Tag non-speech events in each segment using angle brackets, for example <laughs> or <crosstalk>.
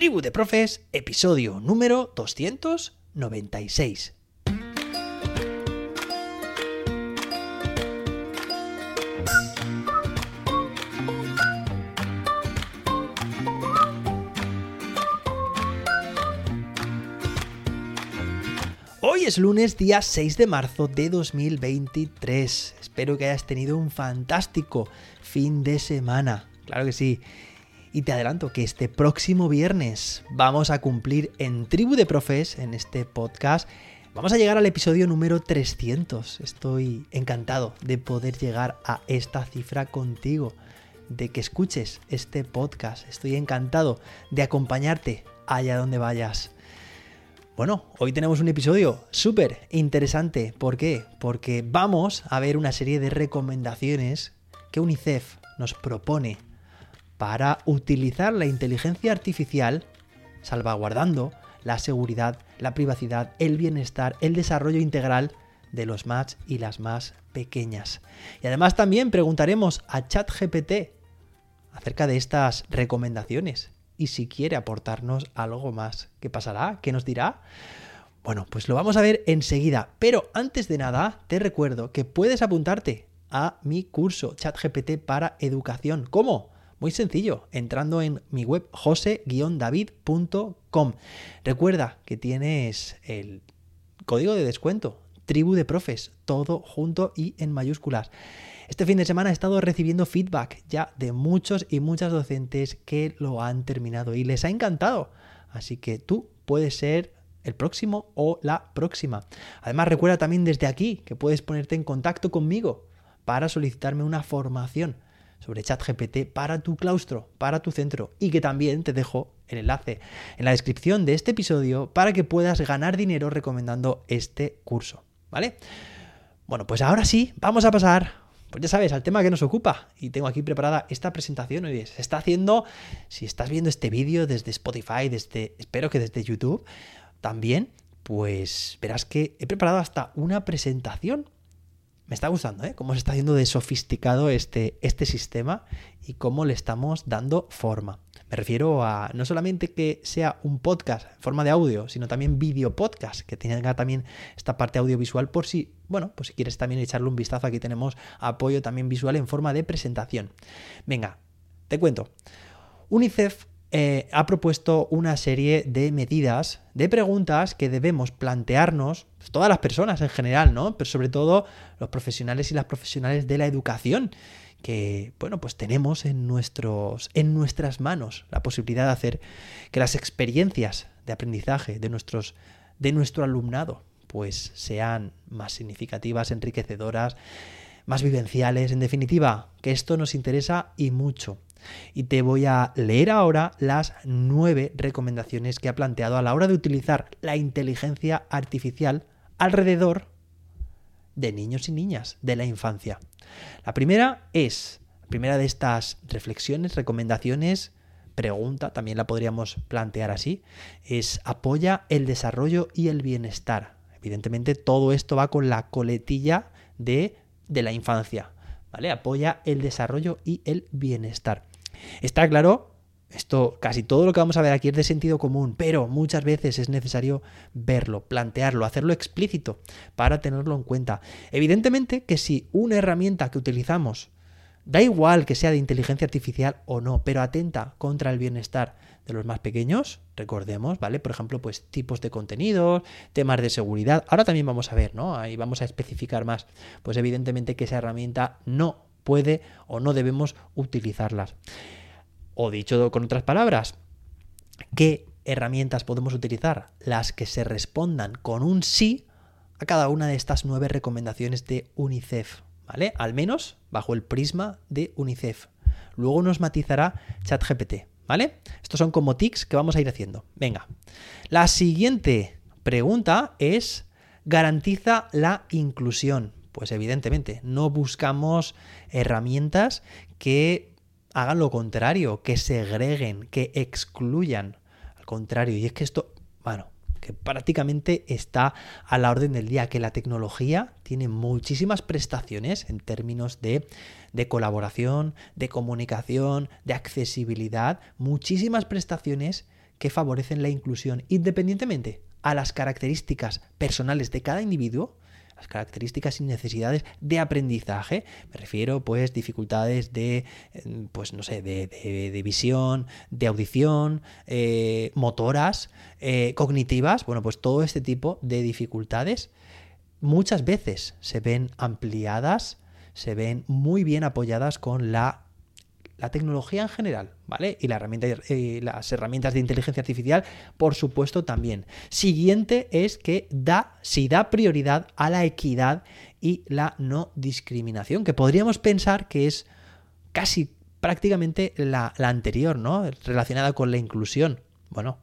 Tribu de Profes, episodio número 296. Hoy es lunes, día 6 de marzo de 2023. Espero que hayas tenido un fantástico fin de semana. Claro que sí. Y te adelanto que este próximo viernes vamos a cumplir en Tribu de Profes, en este podcast, vamos a llegar al episodio número 300. Estoy encantado de poder llegar a esta cifra contigo, de que escuches este podcast. Estoy encantado de acompañarte allá donde vayas. Bueno, hoy tenemos un episodio súper interesante. ¿Por qué? Porque vamos a ver una serie de recomendaciones que UNICEF nos propone para utilizar la inteligencia artificial salvaguardando la seguridad, la privacidad, el bienestar, el desarrollo integral de los más y las más pequeñas. Y además también preguntaremos a ChatGPT acerca de estas recomendaciones y si quiere aportarnos algo más. ¿Qué pasará? ¿Qué nos dirá? Bueno, pues lo vamos a ver enseguida. Pero antes de nada, te recuerdo que puedes apuntarte a mi curso ChatGPT para educación. ¿Cómo? Muy sencillo, entrando en mi web jose-david.com. Recuerda que tienes el código de descuento, tribu de profes, todo junto y en mayúsculas. Este fin de semana he estado recibiendo feedback ya de muchos y muchas docentes que lo han terminado y les ha encantado. Así que tú puedes ser el próximo o la próxima. Además recuerda también desde aquí que puedes ponerte en contacto conmigo para solicitarme una formación sobre ChatGPT para tu claustro, para tu centro y que también te dejo el enlace en la descripción de este episodio para que puedas ganar dinero recomendando este curso, ¿vale? Bueno, pues ahora sí, vamos a pasar, pues ya sabes, al tema que nos ocupa. Y tengo aquí preparada esta presentación, y se está haciendo, si estás viendo este vídeo desde Spotify, desde, espero que desde YouTube también, pues verás que he preparado hasta una presentación me está gustando, ¿eh? Cómo se está haciendo de sofisticado este, este sistema y cómo le estamos dando forma. Me refiero a no solamente que sea un podcast en forma de audio, sino también video podcast, que tenga también esta parte audiovisual por si, bueno, pues si quieres también echarle un vistazo, aquí tenemos apoyo también visual en forma de presentación. Venga, te cuento. UNICEF eh, ha propuesto una serie de medidas, de preguntas que debemos plantearnos, todas las personas en general, ¿no? Pero sobre todo los profesionales y las profesionales de la educación, que, bueno, pues tenemos en, nuestros, en nuestras manos la posibilidad de hacer que las experiencias de aprendizaje de, nuestros, de nuestro alumnado, pues sean más significativas, enriquecedoras, más vivenciales, en definitiva, que esto nos interesa y mucho. Y te voy a leer ahora las nueve recomendaciones que ha planteado a la hora de utilizar la inteligencia artificial alrededor de niños y niñas de la infancia. La primera es, la primera de estas reflexiones, recomendaciones, pregunta, también la podríamos plantear así, es apoya el desarrollo y el bienestar. Evidentemente todo esto va con la coletilla de, de la infancia. ¿Vale? Apoya el desarrollo y el bienestar. Está claro, esto casi todo lo que vamos a ver aquí es de sentido común, pero muchas veces es necesario verlo, plantearlo, hacerlo explícito para tenerlo en cuenta. Evidentemente que si una herramienta que utilizamos Da igual que sea de inteligencia artificial o no, pero atenta contra el bienestar de los más pequeños, recordemos, ¿vale? Por ejemplo, pues tipos de contenidos, temas de seguridad. Ahora también vamos a ver, ¿no? Ahí vamos a especificar más. Pues evidentemente que esa herramienta no puede o no debemos utilizarlas. O dicho con otras palabras, ¿qué herramientas podemos utilizar? Las que se respondan con un sí a cada una de estas nueve recomendaciones de UNICEF, ¿vale? Al menos bajo el prisma de UNICEF. Luego nos matizará ChatGPT, ¿vale? Estos son como tics que vamos a ir haciendo. Venga. La siguiente pregunta es garantiza la inclusión. Pues evidentemente, no buscamos herramientas que hagan lo contrario, que segreguen, que excluyan. Al contrario, y es que esto, bueno, que prácticamente está a la orden del día, que la tecnología tiene muchísimas prestaciones en términos de, de, colaboración, de comunicación, de accesibilidad, muchísimas prestaciones que favorecen la inclusión independientemente a las características personales de cada individuo, características y necesidades de aprendizaje. Me refiero, pues, dificultades de, eh, pues, no sé, de, visión, de audición, eh, motoras, eh, cognitivas. Bueno, pues todo este tipo de dificultades muchas veces se ven ampliadas, se ven muy bien apoyadas con la la tecnología en general, ¿vale? Y eh, las herramientas de inteligencia artificial, por supuesto, también. Siguiente es que da, si da prioridad a la equidad y la no discriminación, que podríamos pensar que es casi prácticamente la anterior, ¿no? Relacionada con la inclusión. Bueno,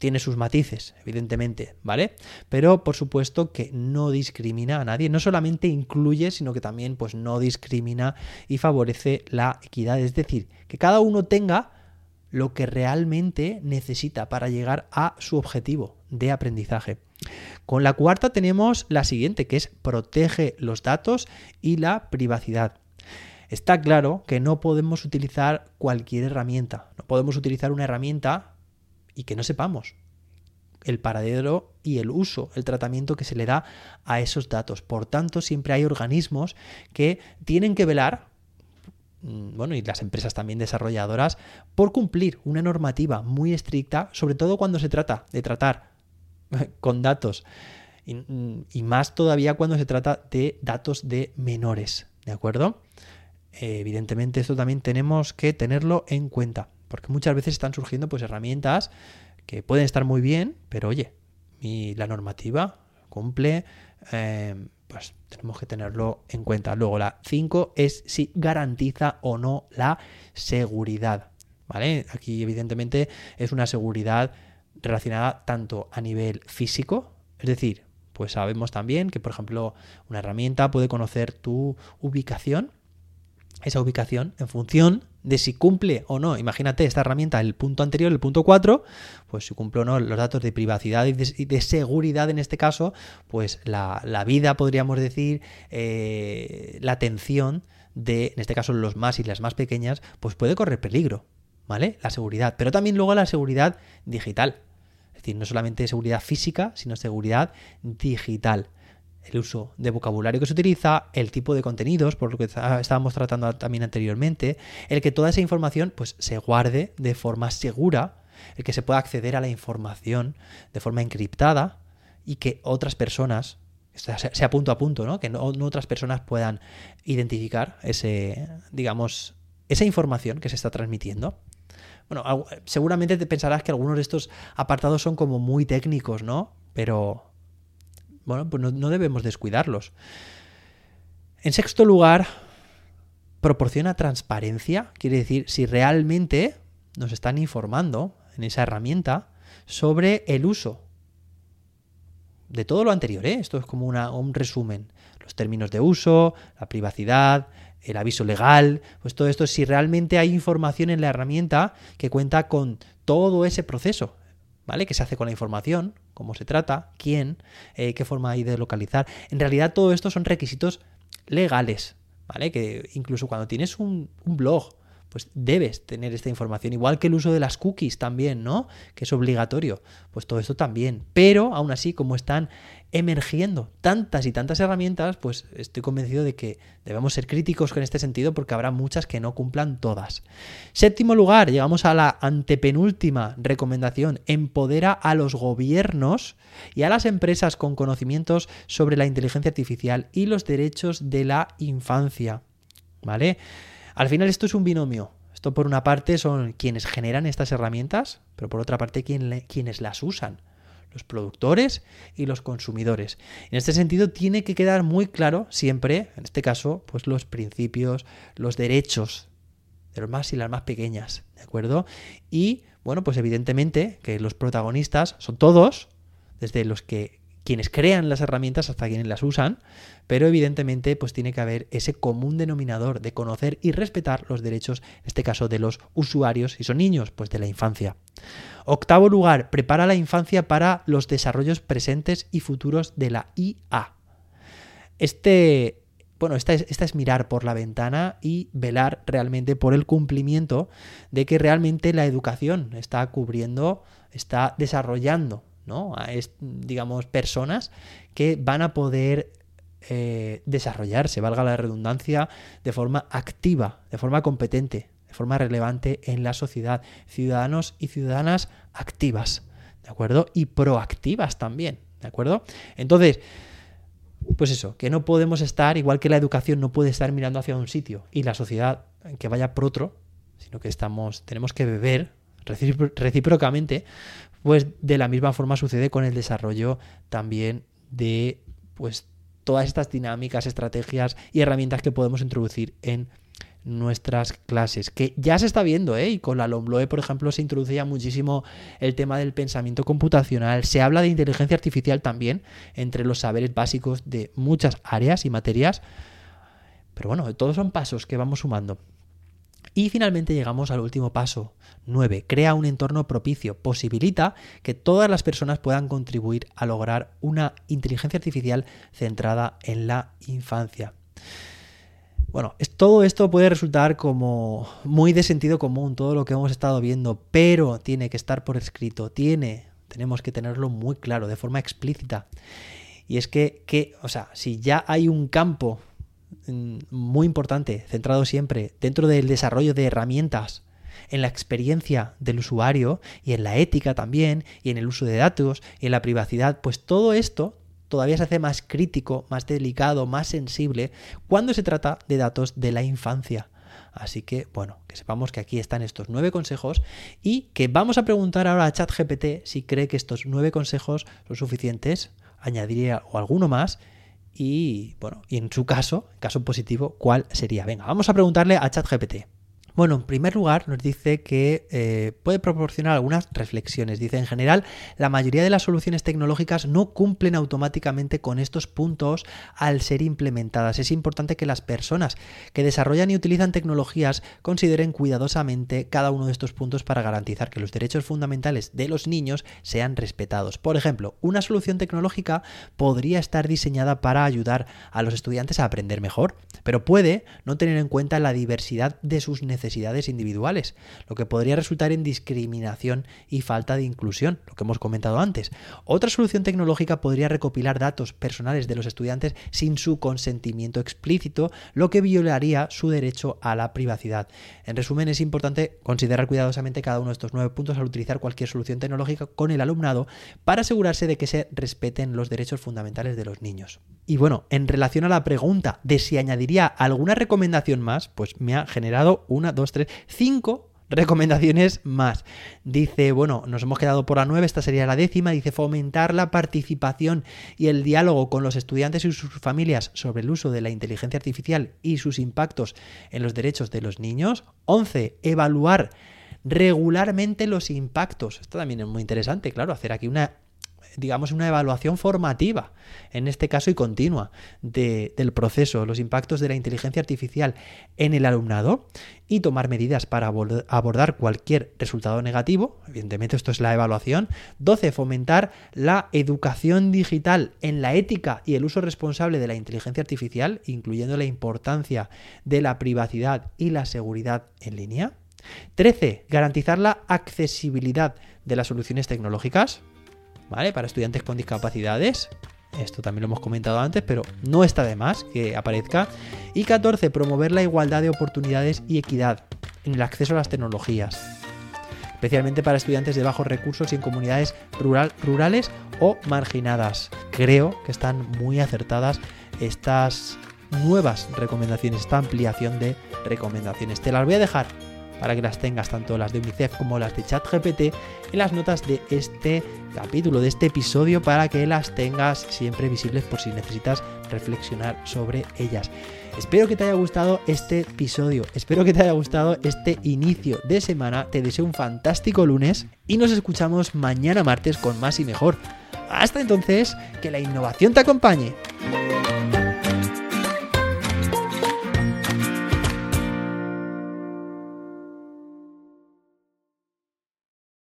tiene sus matices, evidentemente, ¿vale? Pero por supuesto que no discrimina a nadie, no solamente incluye, sino que también pues no discrimina y favorece la equidad, es decir, que cada uno tenga lo que realmente necesita para llegar a su objetivo de aprendizaje. Con la cuarta tenemos la siguiente, que es protege los datos y la privacidad. Está claro que no podemos utilizar cualquier herramienta. No podemos utilizar una herramienta y que no sepamos el paradero y el uso, el tratamiento que se le da a esos datos. Por tanto, siempre hay organismos que tienen que velar, mm, bueno, y las empresas también desarrolladoras, por cumplir una normativa muy estricta, sobre todo cuando se trata de tratar <laughs> con datos, y, mm, más todavía cuando se trata de datos de menores, ¿de acuerdo? evidentemente esto también tenemos que tenerlo en cuenta porque muchas veces están surgiendo pues herramientas que pueden estar muy bien, pero oye, la normativa cumple, eh, pues tenemos que tenerlo en cuenta. Luego la 5 es si garantiza o no la seguridad. ¿Vale? Aquí evidentemente es una seguridad relacionada tanto a nivel físico, es decir, pues sabemos también que por ejemplo una herramienta puede conocer tu ubicación esa ubicación en función de si cumple o no. Imagínate esta herramienta, el punto anterior, el punto 4, pues si cumple o no los datos de privacidad y de, seguridad en este caso, pues la, vida, podríamos decir, eh, la atención de, en este caso, los más y las más pequeñas, pues puede correr peligro, ¿vale? La seguridad, pero también luego la seguridad digital. Es decir, no solamente seguridad física, sino seguridad digital el uso de vocabulario que se utiliza, el tipo de contenidos, por lo que estábamos tratando también anteriormente, el que toda esa información pues, se guarde de forma segura, el que se pueda acceder a la información de forma encriptada y que otras personas, sea punto a punto, ¿no? que no, otras personas puedan identificar ese, digamos, esa información que se está transmitiendo. Bueno, seguramente te pensarás que algunos de estos apartados son como muy técnicos, ¿no? Pero bueno, pues no, debemos descuidarlos. En sexto lugar, proporciona transparencia, quiere decir, si realmente nos están informando en esa herramienta sobre el uso de todo lo anterior. ¿eh? Esto es como un resumen. Los términos de uso, la privacidad, el aviso legal, pues todo esto, si realmente hay información en la herramienta que cuenta con todo ese proceso, ¿vale? ¿Qué se hace con la información? ¿Cómo se trata? ¿Quién? Eh, ¿Qué forma hay de localizar? En realidad todo esto son requisitos legales, ¿vale? Que incluso cuando tienes un, un blog, pues debes tener esta información, igual que el uso de las cookies también, ¿no? Que es obligatorio, pues todo esto también. Pero aún así, como están emergiendo tantas y tantas herramientas, pues estoy convencido de que debemos ser críticos en este sentido porque habrá muchas que no cumplan todas. Séptimo lugar, llegamos a la antepenúltima recomendación, empodera a los gobiernos y a las empresas con conocimientos sobre la inteligencia artificial y los derechos de la infancia. ¿Vale? Al final esto es un binomio. Esto por una parte son quienes generan estas herramientas, pero por otra parte quienes las usan los productores y los consumidores. En este sentido, tiene que quedar muy claro siempre, en este caso, pues los principios, los derechos de los más y las más pequeñas, ¿de acuerdo? Y, bueno, pues evidentemente que los protagonistas son todos, desde los que quienes crean las herramientas hasta quienes las usan, pero evidentemente pues tiene que haber ese común denominador de conocer y respetar los derechos, en este caso de los usuarios, y son niños, pues de la infancia. Octavo lugar, prepara la infancia para los desarrollos presentes y futuros de la IA. Este bueno, esta es, esta es mirar por la ventana y velar realmente por el cumplimiento de que realmente la educación está cubriendo, está desarrollando, ¿no? A digamos, personas que van a poder eh, desarrollarse, valga la redundancia, de forma activa, de forma competente, de forma relevante en la sociedad. Ciudadanos y ciudadanas activas, ¿de acuerdo? Y proactivas también, ¿de acuerdo? Entonces, pues eso, que no podemos estar, igual que la educación no puede estar mirando hacia un sitio y la sociedad que vaya por otro, sino que estamos, tenemos que beber recíprocamente, pues de la misma forma sucede con el desarrollo también de pues todas estas dinámicas, estrategias y herramientas que podemos introducir en nuestras clases, que ya se está viendo, ¿eh? y con la LOMLOE, por ejemplo, se introduce ya muchísimo el tema del pensamiento computacional, se habla de inteligencia artificial también entre los saberes básicos de muchas áreas y materias, pero bueno, todos son pasos que vamos sumando. Y finalmente llegamos al último paso, 9. Crea un entorno propicio, posibilita que todas las personas puedan contribuir a lograr una inteligencia artificial centrada en la infancia. Bueno, todo esto puede resultar como muy de sentido común, todo lo que hemos estado viendo, pero tiene que estar por escrito, tiene, tenemos que tenerlo muy claro, de forma explícita. Y es que, que o sea, si ya hay un campo muy importante, centrado siempre dentro del desarrollo de herramientas, en la experiencia del usuario y en la ética también, y en el uso de datos y en la privacidad, pues todo esto todavía se hace más crítico, más delicado, más sensible cuando se trata de datos de la infancia. Así que, bueno, que sepamos que aquí están estos nueve consejos y que vamos a preguntar ahora a ChatGPT si cree que estos nueve consejos son suficientes, añadiría o alguno más. Y bueno, y en su caso, caso positivo, ¿cuál sería? Venga, vamos a preguntarle a ChatGPT. Bueno, en primer lugar nos dice que eh, puede proporcionar algunas reflexiones. Dice, en general, la mayoría de las soluciones tecnológicas no cumplen automáticamente con estos puntos al ser implementadas. Es importante que las personas que desarrollan y utilizan tecnologías consideren cuidadosamente cada uno de estos puntos para garantizar que los derechos fundamentales de los niños sean respetados. Por ejemplo, una solución tecnológica podría estar diseñada para ayudar a los estudiantes a aprender mejor, pero puede no tener en cuenta la diversidad de sus necesidades individuales, lo que podría resultar en discriminación y falta de inclusión, lo que hemos comentado antes. Otra solución tecnológica podría recopilar datos personales de los estudiantes sin su consentimiento explícito, lo que violaría su derecho a la privacidad. En resumen, es importante considerar cuidadosamente cada uno de estos nueve puntos al utilizar cualquier solución tecnológica con el alumnado para asegurarse de que se respeten los derechos fundamentales de los niños. Y bueno, en relación a la pregunta de si añadiría alguna recomendación más, pues me ha generado una dos, tres, cinco recomendaciones más. Dice, bueno, nos hemos quedado por la nueve, esta sería la décima. Dice, fomentar la participación y el diálogo con los estudiantes y sus familias sobre el uso de la inteligencia artificial y sus impactos en los derechos de los niños. 11. Evaluar regularmente los impactos. Esto también es muy interesante, claro, hacer aquí una digamos, una evaluación formativa, en este caso y continua, del proceso, los impactos de la inteligencia artificial en el alumnado y tomar medidas para abordar cualquier resultado negativo. Evidentemente, esto es la evaluación. 12. Fomentar la educación digital en la ética y el uso responsable de la inteligencia artificial, incluyendo la importancia de la privacidad y la seguridad en línea. 13. Garantizar la accesibilidad de las soluciones tecnológicas. ¿Vale? Para estudiantes con discapacidades. Esto también lo hemos comentado antes, pero no está de más que aparezca. Y 14. Promover la igualdad de oportunidades y equidad en el acceso a las tecnologías. Especialmente para estudiantes de bajos recursos y en comunidades rural, rurales o marginadas. Creo que están muy acertadas estas nuevas recomendaciones, esta ampliación de recomendaciones. Te las voy a dejar para que las tengas tanto las de UNICEF como las de ChatGPT en las notas de este capítulo, de este episodio, para que las tengas siempre visibles por si necesitas reflexionar sobre ellas. Espero que te haya gustado este episodio, espero que te haya gustado este inicio de semana, te deseo un fantástico lunes y nos escuchamos mañana martes con más y mejor. Hasta entonces, que la innovación te acompañe.